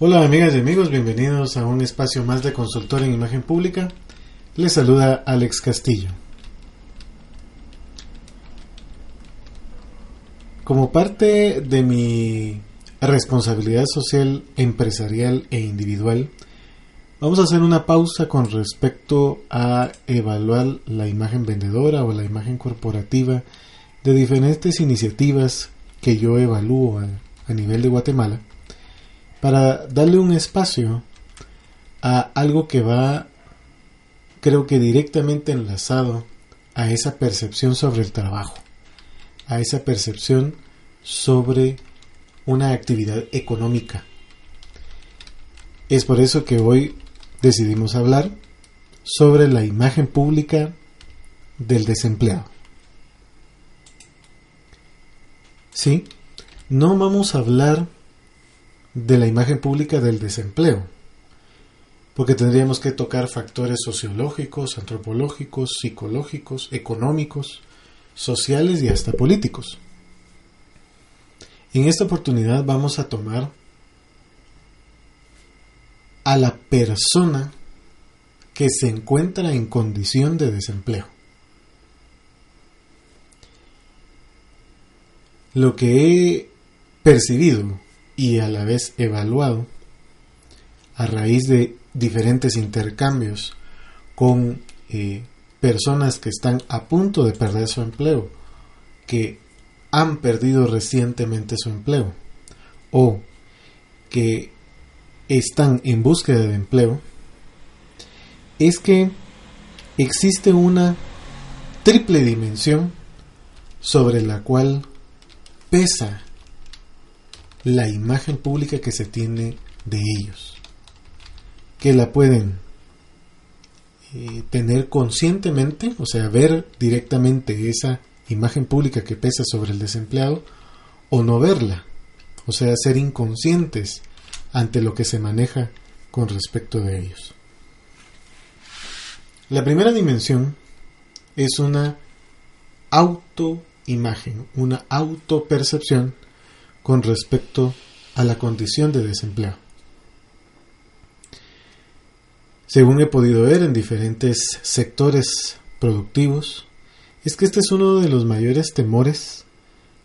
Hola amigas y amigos, bienvenidos a un espacio más de consultor en imagen pública. Les saluda Alex Castillo. Como parte de mi responsabilidad social, empresarial e individual, vamos a hacer una pausa con respecto a evaluar la imagen vendedora o la imagen corporativa de diferentes iniciativas que yo evalúo a, a nivel de Guatemala para darle un espacio a algo que va, creo que directamente enlazado a esa percepción sobre el trabajo, a esa percepción sobre una actividad económica. Es por eso que hoy decidimos hablar sobre la imagen pública del desempleado. Sí, no vamos a hablar de la imagen pública del desempleo, porque tendríamos que tocar factores sociológicos, antropológicos, psicológicos, económicos, sociales y hasta políticos. En esta oportunidad vamos a tomar a la persona que se encuentra en condición de desempleo. Lo que he percibido y a la vez evaluado a raíz de diferentes intercambios con eh, personas que están a punto de perder su empleo, que han perdido recientemente su empleo o que están en búsqueda de empleo, es que existe una triple dimensión sobre la cual pesa la imagen pública que se tiene de ellos, que la pueden eh, tener conscientemente, o sea, ver directamente esa imagen pública que pesa sobre el desempleado, o no verla, o sea, ser inconscientes ante lo que se maneja con respecto de ellos. La primera dimensión es una autoimagen, una autopercepción con respecto a la condición de desempleo. Según he podido ver en diferentes sectores productivos, es que este es uno de los mayores temores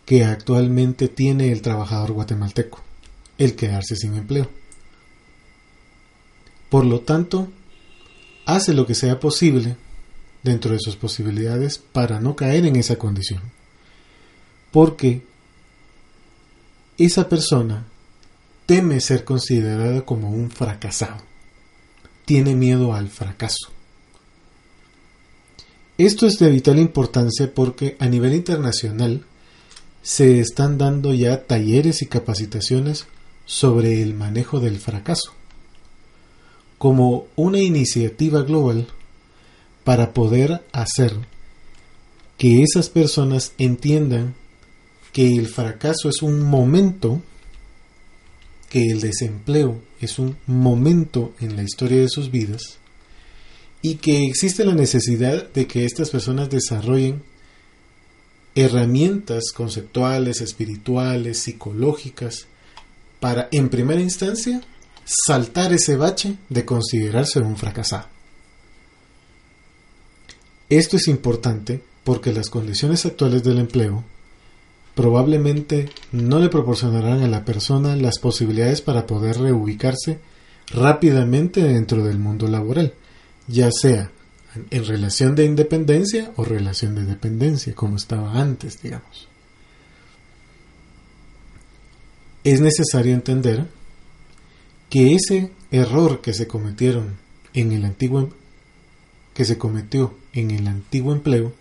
que actualmente tiene el trabajador guatemalteco, el quedarse sin empleo. Por lo tanto, hace lo que sea posible dentro de sus posibilidades para no caer en esa condición. Porque esa persona teme ser considerada como un fracasado. Tiene miedo al fracaso. Esto es de vital importancia porque a nivel internacional se están dando ya talleres y capacitaciones sobre el manejo del fracaso como una iniciativa global para poder hacer que esas personas entiendan que el fracaso es un momento, que el desempleo es un momento en la historia de sus vidas y que existe la necesidad de que estas personas desarrollen herramientas conceptuales, espirituales, psicológicas, para, en primera instancia, saltar ese bache de considerarse un fracasado. Esto es importante porque las condiciones actuales del empleo probablemente no le proporcionarán a la persona las posibilidades para poder reubicarse rápidamente dentro del mundo laboral, ya sea en relación de independencia o relación de dependencia, como estaba antes, digamos. Es necesario entender que ese error que se cometieron en el antiguo que se cometió en el antiguo empleo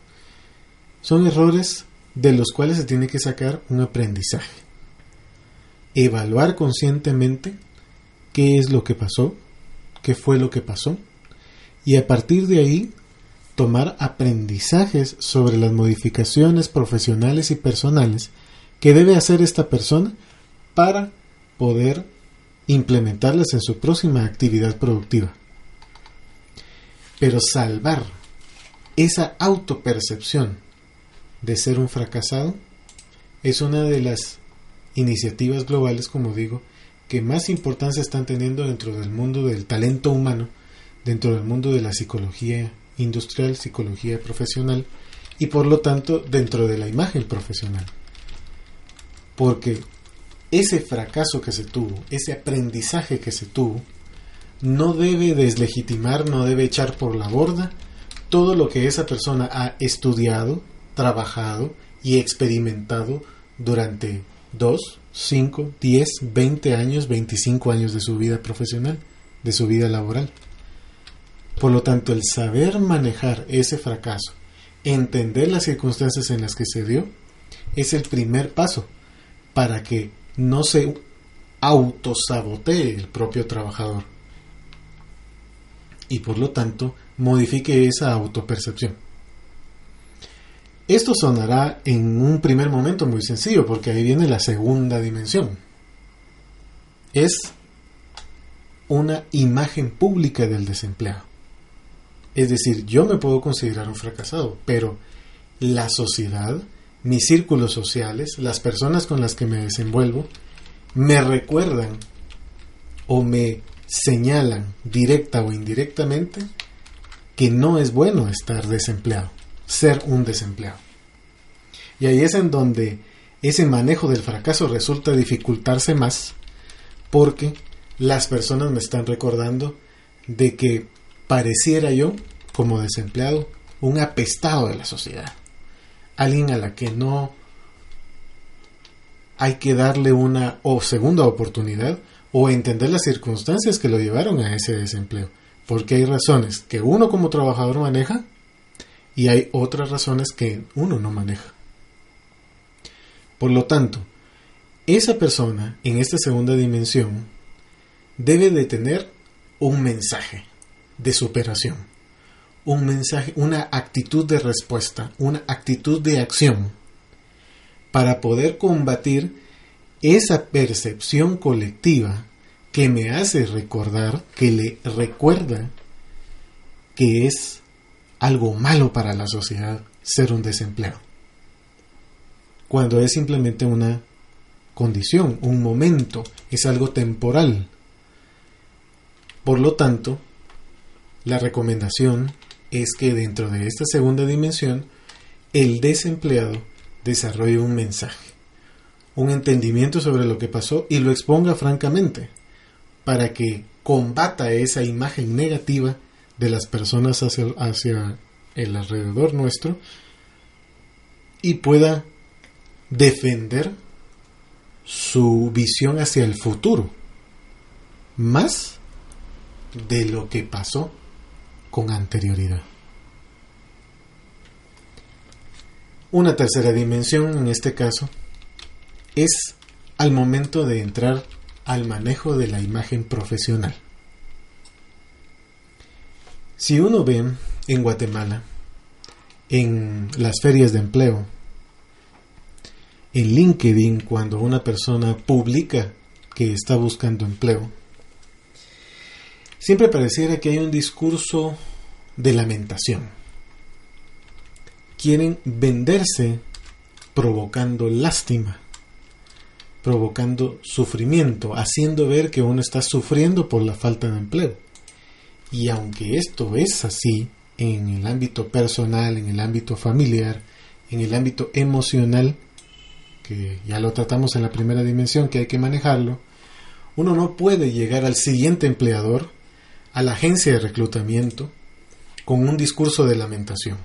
son errores de los cuales se tiene que sacar un aprendizaje. Evaluar conscientemente qué es lo que pasó, qué fue lo que pasó, y a partir de ahí tomar aprendizajes sobre las modificaciones profesionales y personales que debe hacer esta persona para poder implementarlas en su próxima actividad productiva. Pero salvar esa autopercepción de ser un fracasado es una de las iniciativas globales, como digo, que más importancia están teniendo dentro del mundo del talento humano, dentro del mundo de la psicología industrial, psicología profesional y por lo tanto dentro de la imagen profesional. Porque ese fracaso que se tuvo, ese aprendizaje que se tuvo, no debe deslegitimar, no debe echar por la borda todo lo que esa persona ha estudiado, trabajado y experimentado durante 2, 5, 10, 20 años, 25 años de su vida profesional, de su vida laboral. Por lo tanto, el saber manejar ese fracaso, entender las circunstancias en las que se dio, es el primer paso para que no se autosabotee el propio trabajador y por lo tanto modifique esa autopercepción. Esto sonará en un primer momento muy sencillo porque ahí viene la segunda dimensión. Es una imagen pública del desempleado. Es decir, yo me puedo considerar un fracasado, pero la sociedad, mis círculos sociales, las personas con las que me desenvuelvo, me recuerdan o me señalan directa o indirectamente que no es bueno estar desempleado ser un desempleado. Y ahí es en donde ese manejo del fracaso resulta dificultarse más porque las personas me están recordando de que pareciera yo, como desempleado, un apestado de la sociedad. Alguien a la que no hay que darle una o segunda oportunidad o entender las circunstancias que lo llevaron a ese desempleo. Porque hay razones que uno como trabajador maneja y hay otras razones que uno no maneja. Por lo tanto, esa persona en esta segunda dimensión debe de tener un mensaje de superación, un mensaje, una actitud de respuesta, una actitud de acción para poder combatir esa percepción colectiva que me hace recordar, que le recuerda que es algo malo para la sociedad ser un desempleado. Cuando es simplemente una condición, un momento, es algo temporal. Por lo tanto, la recomendación es que dentro de esta segunda dimensión, el desempleado desarrolle un mensaje, un entendimiento sobre lo que pasó y lo exponga francamente, para que combata esa imagen negativa de las personas hacia, hacia el alrededor nuestro y pueda defender su visión hacia el futuro más de lo que pasó con anterioridad. Una tercera dimensión en este caso es al momento de entrar al manejo de la imagen profesional. Si uno ve en Guatemala, en las ferias de empleo, en LinkedIn, cuando una persona publica que está buscando empleo, siempre pareciera que hay un discurso de lamentación. Quieren venderse provocando lástima, provocando sufrimiento, haciendo ver que uno está sufriendo por la falta de empleo. Y aunque esto es así en el ámbito personal, en el ámbito familiar, en el ámbito emocional, que ya lo tratamos en la primera dimensión, que hay que manejarlo, uno no puede llegar al siguiente empleador, a la agencia de reclutamiento, con un discurso de lamentación,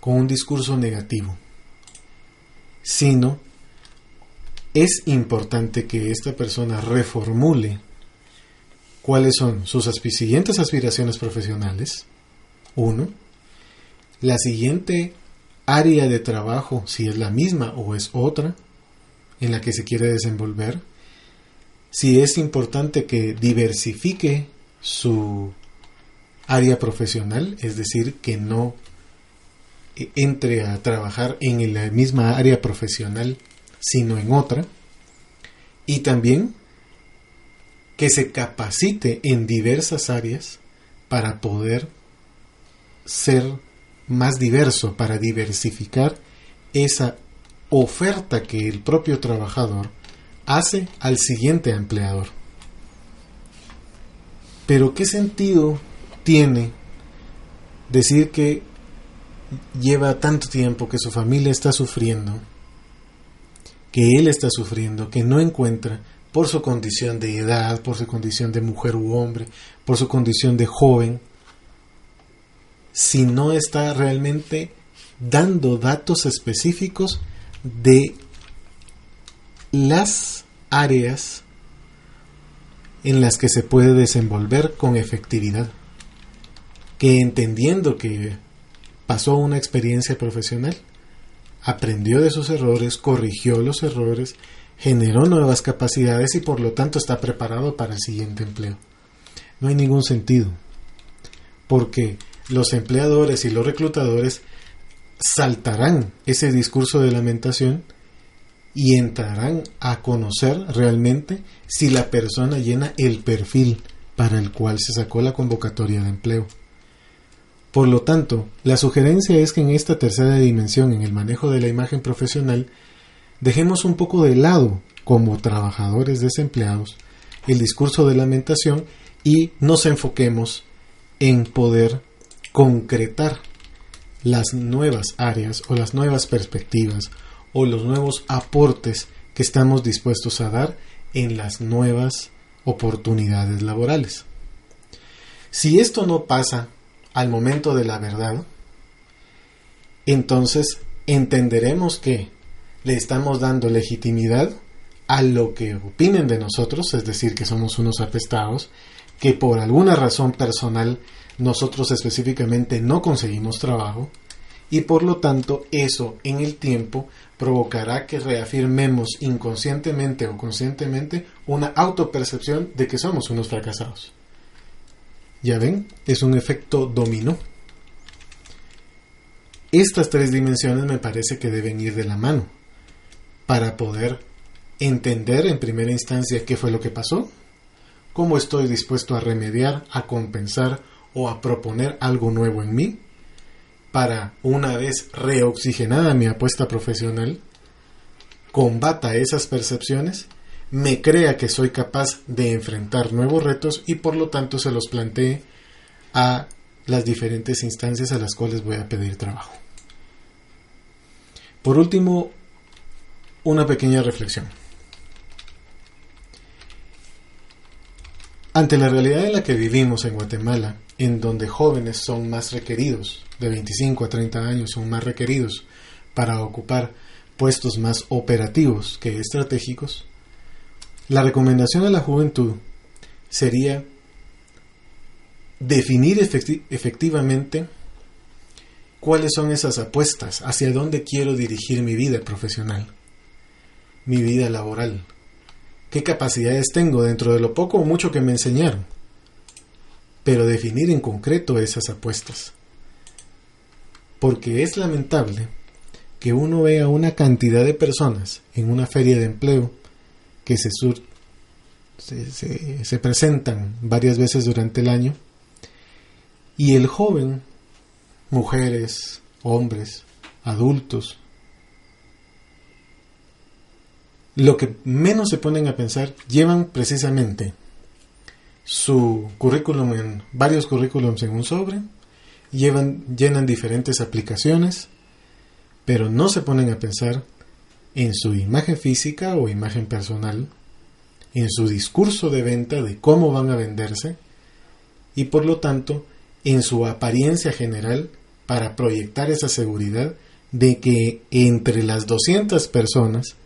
con un discurso negativo, sino es importante que esta persona reformule cuáles son sus siguientes aspiraciones profesionales. Uno, la siguiente área de trabajo, si es la misma o es otra, en la que se quiere desenvolver. Si es importante que diversifique su área profesional, es decir, que no entre a trabajar en la misma área profesional, sino en otra. Y también que se capacite en diversas áreas para poder ser más diverso, para diversificar esa oferta que el propio trabajador hace al siguiente empleador. Pero ¿qué sentido tiene decir que lleva tanto tiempo, que su familia está sufriendo, que él está sufriendo, que no encuentra por su condición de edad, por su condición de mujer u hombre, por su condición de joven, si no está realmente dando datos específicos de las áreas en las que se puede desenvolver con efectividad. Que entendiendo que pasó una experiencia profesional, aprendió de sus errores, corrigió los errores, generó nuevas capacidades y por lo tanto está preparado para el siguiente empleo. No hay ningún sentido, porque los empleadores y los reclutadores saltarán ese discurso de lamentación y entrarán a conocer realmente si la persona llena el perfil para el cual se sacó la convocatoria de empleo. Por lo tanto, la sugerencia es que en esta tercera dimensión, en el manejo de la imagen profesional, dejemos un poco de lado, como trabajadores desempleados, el discurso de lamentación y nos enfoquemos en poder concretar las nuevas áreas o las nuevas perspectivas o los nuevos aportes que estamos dispuestos a dar en las nuevas oportunidades laborales. Si esto no pasa al momento de la verdad, entonces entenderemos que le estamos dando legitimidad a lo que opinen de nosotros, es decir, que somos unos apestados, que por alguna razón personal nosotros específicamente no conseguimos trabajo, y por lo tanto eso en el tiempo provocará que reafirmemos inconscientemente o conscientemente una autopercepción de que somos unos fracasados. Ya ven, es un efecto dominó. Estas tres dimensiones me parece que deben ir de la mano para poder entender en primera instancia qué fue lo que pasó, cómo estoy dispuesto a remediar, a compensar o a proponer algo nuevo en mí para, una vez reoxigenada mi apuesta profesional, combata esas percepciones, me crea que soy capaz de enfrentar nuevos retos y por lo tanto se los plantee a las diferentes instancias a las cuales voy a pedir trabajo. Por último, una pequeña reflexión. Ante la realidad en la que vivimos en Guatemala, en donde jóvenes son más requeridos, de 25 a 30 años son más requeridos para ocupar puestos más operativos que estratégicos, la recomendación a la juventud sería definir efectivamente cuáles son esas apuestas, hacia dónde quiero dirigir mi vida profesional, mi vida laboral, qué capacidades tengo dentro de lo poco o mucho que me enseñaron pero definir en concreto esas apuestas. Porque es lamentable que uno vea una cantidad de personas en una feria de empleo que se, se, se, presentan varias veces durante el año y el joven, mujeres, hombres, adultos, lo que menos se ponen a pensar llevan precisamente su currículum en varios currículums en un sobre, llevan, llenan diferentes aplicaciones, pero no se ponen a pensar en su imagen física o imagen personal, en su discurso de venta de cómo van a venderse y por lo tanto en su apariencia general para proyectar esa seguridad de que entre las 200 personas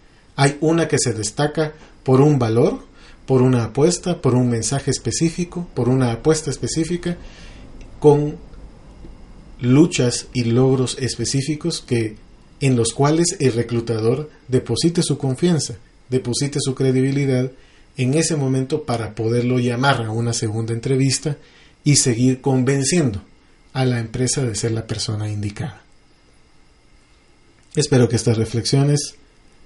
hay una que se destaca por un valor por una apuesta, por un mensaje específico, por una apuesta específica, con luchas y logros específicos que en los cuales el reclutador deposite su confianza, deposite su credibilidad en ese momento para poderlo llamar a una segunda entrevista y seguir convenciendo a la empresa de ser la persona indicada. Espero que estas reflexiones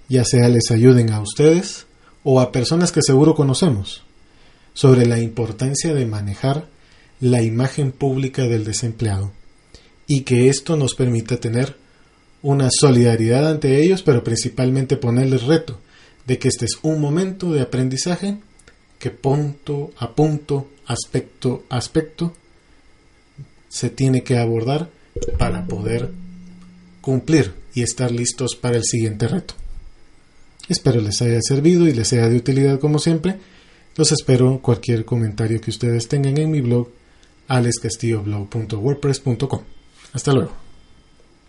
ya sea les ayuden a ustedes o a personas que seguro conocemos sobre la importancia de manejar la imagen pública del desempleado y que esto nos permita tener una solidaridad ante ellos, pero principalmente ponerles reto de que este es un momento de aprendizaje que punto a punto, aspecto a aspecto, se tiene que abordar para poder cumplir y estar listos para el siguiente reto. Espero les haya servido y les sea de utilidad como siempre. Los espero cualquier comentario que ustedes tengan en mi blog alescastilloblog.wordpress.com. Hasta luego.